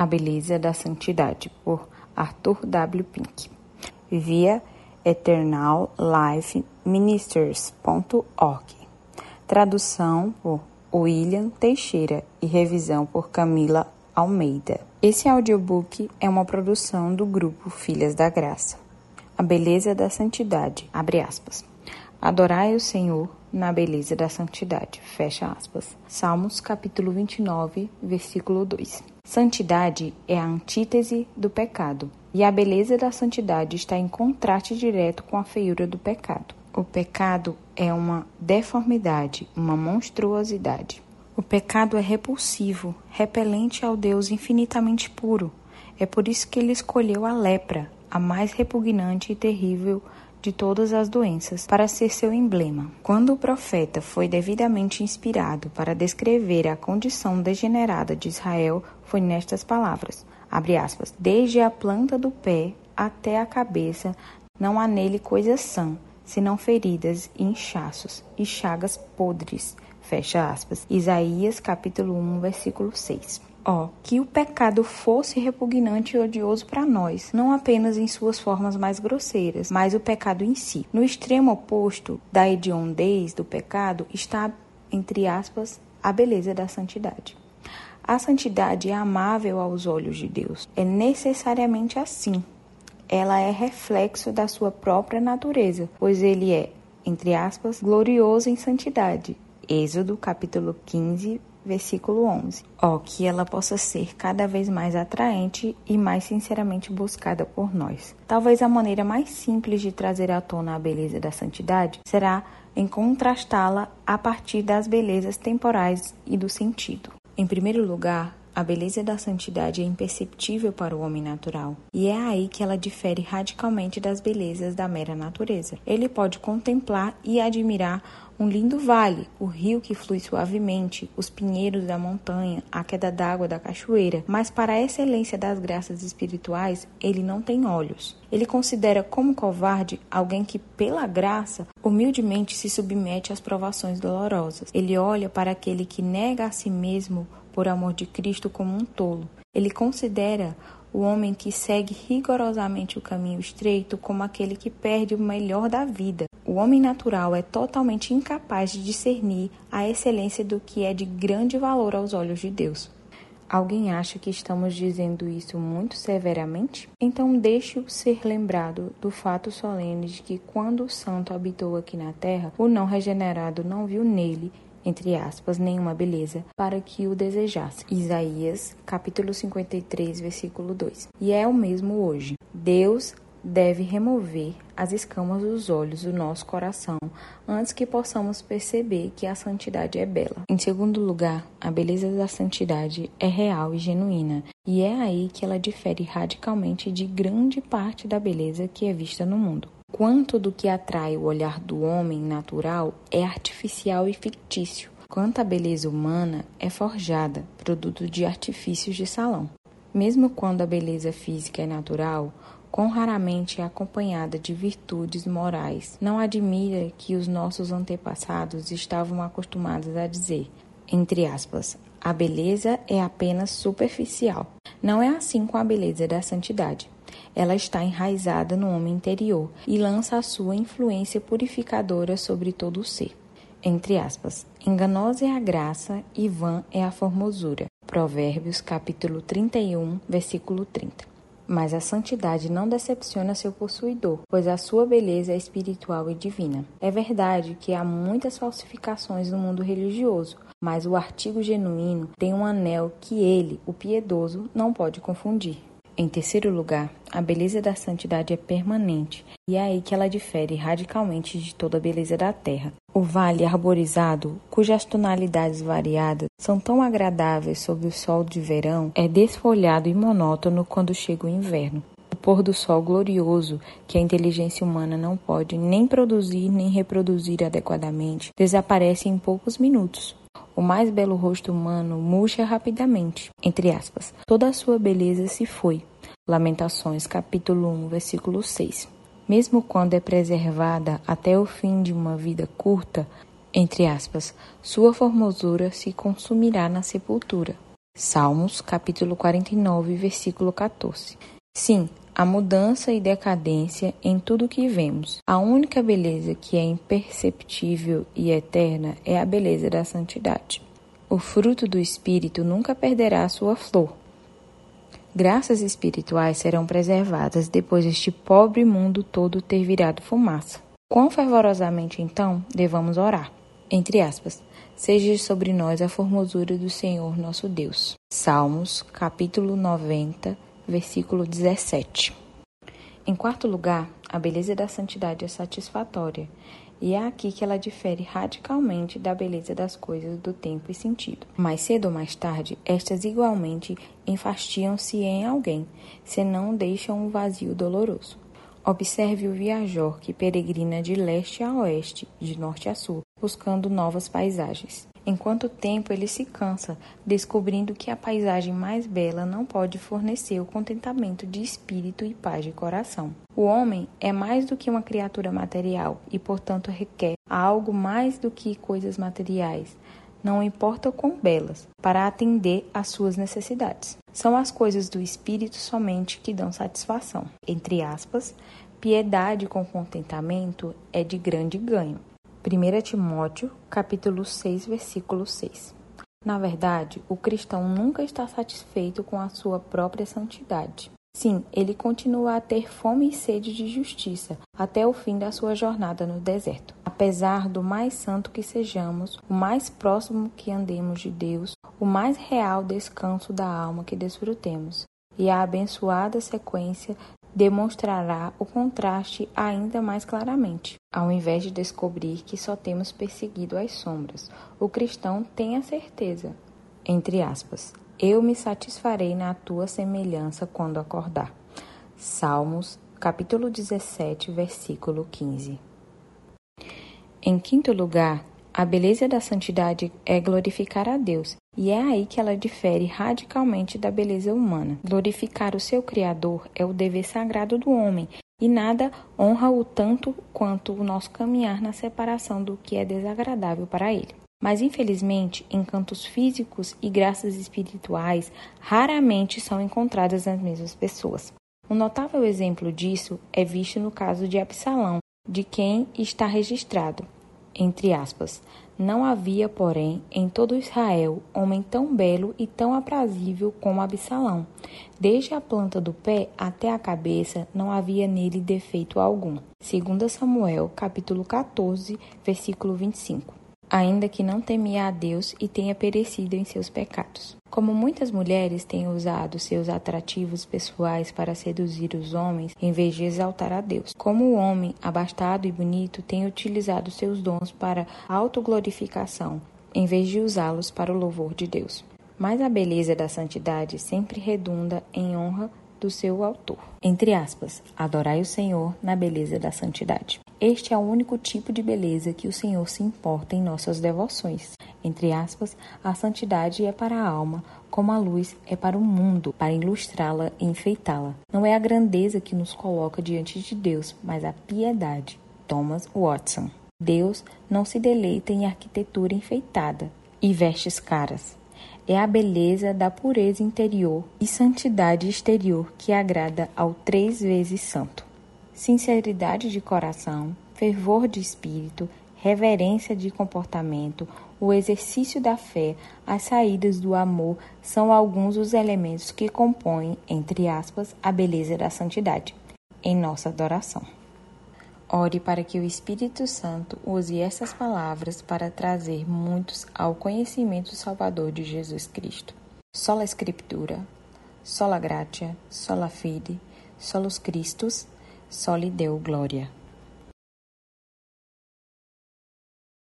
A Beleza da Santidade, por Arthur W. Pink, via eternallifeministers.org. Tradução por William Teixeira e revisão por Camila Almeida. Esse audiobook é uma produção do grupo Filhas da Graça. A beleza da santidade, abre aspas. Adorai o Senhor na beleza da santidade. Fecha aspas. Salmos capítulo 29, versículo 2. Santidade é a antítese do pecado, e a beleza da santidade está em contraste direto com a feiura do pecado. O pecado é uma deformidade, uma monstruosidade. O pecado é repulsivo, repelente ao Deus infinitamente puro. É por isso que ele escolheu a lepra, a mais repugnante e terrível de todas as doenças para ser seu emblema. Quando o profeta foi devidamente inspirado para descrever a condição degenerada de Israel, foi nestas palavras: aspas, desde a planta do pé até a cabeça, não há nele coisa sã, senão feridas e inchaços e chagas podres. Fecha aspas. Isaías capítulo 1, versículo 6. Ó, que o pecado fosse repugnante e odioso para nós, não apenas em suas formas mais grosseiras, mas o pecado em si. No extremo oposto da hediondez do pecado está, entre aspas, a beleza da santidade. A santidade é amável aos olhos de Deus. É necessariamente assim. Ela é reflexo da sua própria natureza, pois ele é, entre aspas, glorioso em santidade. Êxodo capítulo 15, versículo 11. Ó, que ela possa ser cada vez mais atraente e mais sinceramente buscada por nós. Talvez a maneira mais simples de trazer à tona a beleza da santidade será em contrastá-la a partir das belezas temporais e do sentido. Em primeiro lugar, a beleza da santidade é imperceptível para o homem natural, e é aí que ela difere radicalmente das belezas da mera natureza. Ele pode contemplar e admirar um lindo vale, o rio que flui suavemente, os pinheiros da montanha, a queda d'água da cachoeira, mas para a excelência das graças espirituais, ele não tem olhos. Ele considera como covarde alguém que, pela graça, humildemente se submete às provações dolorosas. Ele olha para aquele que nega a si mesmo por amor de Cristo como um tolo. Ele considera o homem que segue rigorosamente o caminho estreito como aquele que perde o melhor da vida. O homem natural é totalmente incapaz de discernir a excelência do que é de grande valor aos olhos de Deus. Alguém acha que estamos dizendo isso muito severamente? Então deixe-o ser lembrado do fato solene de que quando o santo habitou aqui na terra, o não regenerado não viu nele entre aspas, nenhuma beleza, para que o desejasse. Isaías, capítulo 53, versículo 2. E é o mesmo hoje. Deus deve remover as escamas dos olhos do nosso coração antes que possamos perceber que a santidade é bela. Em segundo lugar, a beleza da santidade é real e genuína, e é aí que ela difere radicalmente de grande parte da beleza que é vista no mundo. Quanto do que atrai o olhar do homem natural é artificial e fictício, quanto a beleza humana é forjada, produto de artifícios de salão. Mesmo quando a beleza física é natural, quão raramente é acompanhada de virtudes morais. Não admira que os nossos antepassados estavam acostumados a dizer, entre aspas, a beleza é apenas superficial. Não é assim com a beleza da santidade. Ela está enraizada no homem interior e lança a sua influência purificadora sobre todo o ser. Entre aspas, enganosa é a graça e vã é a formosura. Provérbios capítulo 31, versículo 30. Mas a santidade não decepciona seu possuidor, pois a sua beleza é espiritual e divina. É verdade que há muitas falsificações no mundo religioso, mas o artigo genuíno tem um anel que ele, o piedoso, não pode confundir. Em terceiro lugar, a beleza da santidade é permanente, e é aí que ela difere radicalmente de toda a beleza da terra. O vale arborizado, cujas tonalidades variadas são tão agradáveis sob o sol de verão, é desfolhado e monótono quando chega o inverno. O pôr do sol glorioso, que a inteligência humana não pode nem produzir nem reproduzir adequadamente, desaparece em poucos minutos. O mais belo rosto humano murcha rapidamente, entre aspas. Toda a sua beleza se foi, Lamentações, capítulo 1, versículo 6. Mesmo quando é preservada até o fim de uma vida curta, entre aspas, sua formosura se consumirá na sepultura. Salmos, capítulo 49, versículo 14. Sim, a mudança e decadência em tudo que vemos. A única beleza que é imperceptível e eterna é a beleza da santidade. O fruto do Espírito nunca perderá sua flor. Graças espirituais serão preservadas depois deste pobre mundo todo ter virado fumaça. Quão fervorosamente então devamos orar? Entre aspas, seja sobre nós a formosura do Senhor nosso Deus. Salmos, capítulo 90, versículo 17. Em quarto lugar, a beleza da santidade é satisfatória, e é aqui que ela difere radicalmente da beleza das coisas do tempo e sentido. Mais cedo ou mais tarde, estas igualmente enfastiam-se em alguém, senão deixam um vazio doloroso. Observe o viajor que peregrina de leste a oeste, de norte a sul, buscando novas paisagens. Em quanto tempo ele se cansa, descobrindo que a paisagem mais bela não pode fornecer o contentamento de espírito e paz de coração. O homem é mais do que uma criatura material e, portanto, requer algo mais do que coisas materiais, não importa quão belas, para atender às suas necessidades. São as coisas do espírito somente que dão satisfação. Entre aspas, piedade com contentamento é de grande ganho. 1 Timóteo, capítulo 6, versículo 6. Na verdade, o cristão nunca está satisfeito com a sua própria santidade. Sim, ele continua a ter fome e sede de justiça até o fim da sua jornada no deserto. Apesar do mais santo que sejamos, o mais próximo que andemos de Deus, o mais real descanso da alma que desfrutemos, e a abençoada sequência demonstrará o contraste ainda mais claramente. Ao invés de descobrir que só temos perseguido as sombras, o cristão tem a certeza, entre aspas, eu me satisfarei na tua semelhança quando acordar. Salmos, capítulo 17, versículo 15. Em quinto lugar, a beleza da santidade é glorificar a Deus, e é aí que ela difere radicalmente da beleza humana. Glorificar o seu Criador é o dever sagrado do homem, e nada honra-o tanto quanto o nosso caminhar na separação do que é desagradável para ele. Mas, infelizmente, encantos físicos e graças espirituais raramente são encontradas nas mesmas pessoas. Um notável exemplo disso é visto no caso de Absalão, de quem está registrado entre aspas. Não havia, porém, em todo Israel homem tão belo e tão aprazível como Absalão. Desde a planta do pé até a cabeça não havia nele defeito algum. 2 Samuel, capítulo 14, versículo 25 ainda que não temia a Deus e tenha perecido em seus pecados. Como muitas mulheres têm usado seus atrativos pessoais para seduzir os homens em vez de exaltar a Deus. Como o homem abastado e bonito tem utilizado seus dons para autoglorificação em vez de usá-los para o louvor de Deus. Mas a beleza da santidade sempre redunda em honra do seu autor. Entre aspas, adorai o Senhor na beleza da santidade. Este é o único tipo de beleza que o Senhor se importa em nossas devoções. Entre aspas, a santidade é para a alma, como a luz é para o mundo, para ilustrá-la e enfeitá-la. Não é a grandeza que nos coloca diante de Deus, mas a piedade. Thomas Watson. Deus não se deleita em arquitetura enfeitada e vestes caras é a beleza da pureza interior e santidade exterior que agrada ao três vezes santo. Sinceridade de coração, fervor de espírito, reverência de comportamento, o exercício da fé, as saídas do amor são alguns dos elementos que compõem, entre aspas, a beleza da santidade em nossa adoração. Ore para que o Espírito Santo use essas palavras para trazer muitos ao conhecimento salvador de Jesus Cristo. Sola Escritura, sola gratia, sola fide, solus Christus, soli Deo gloria.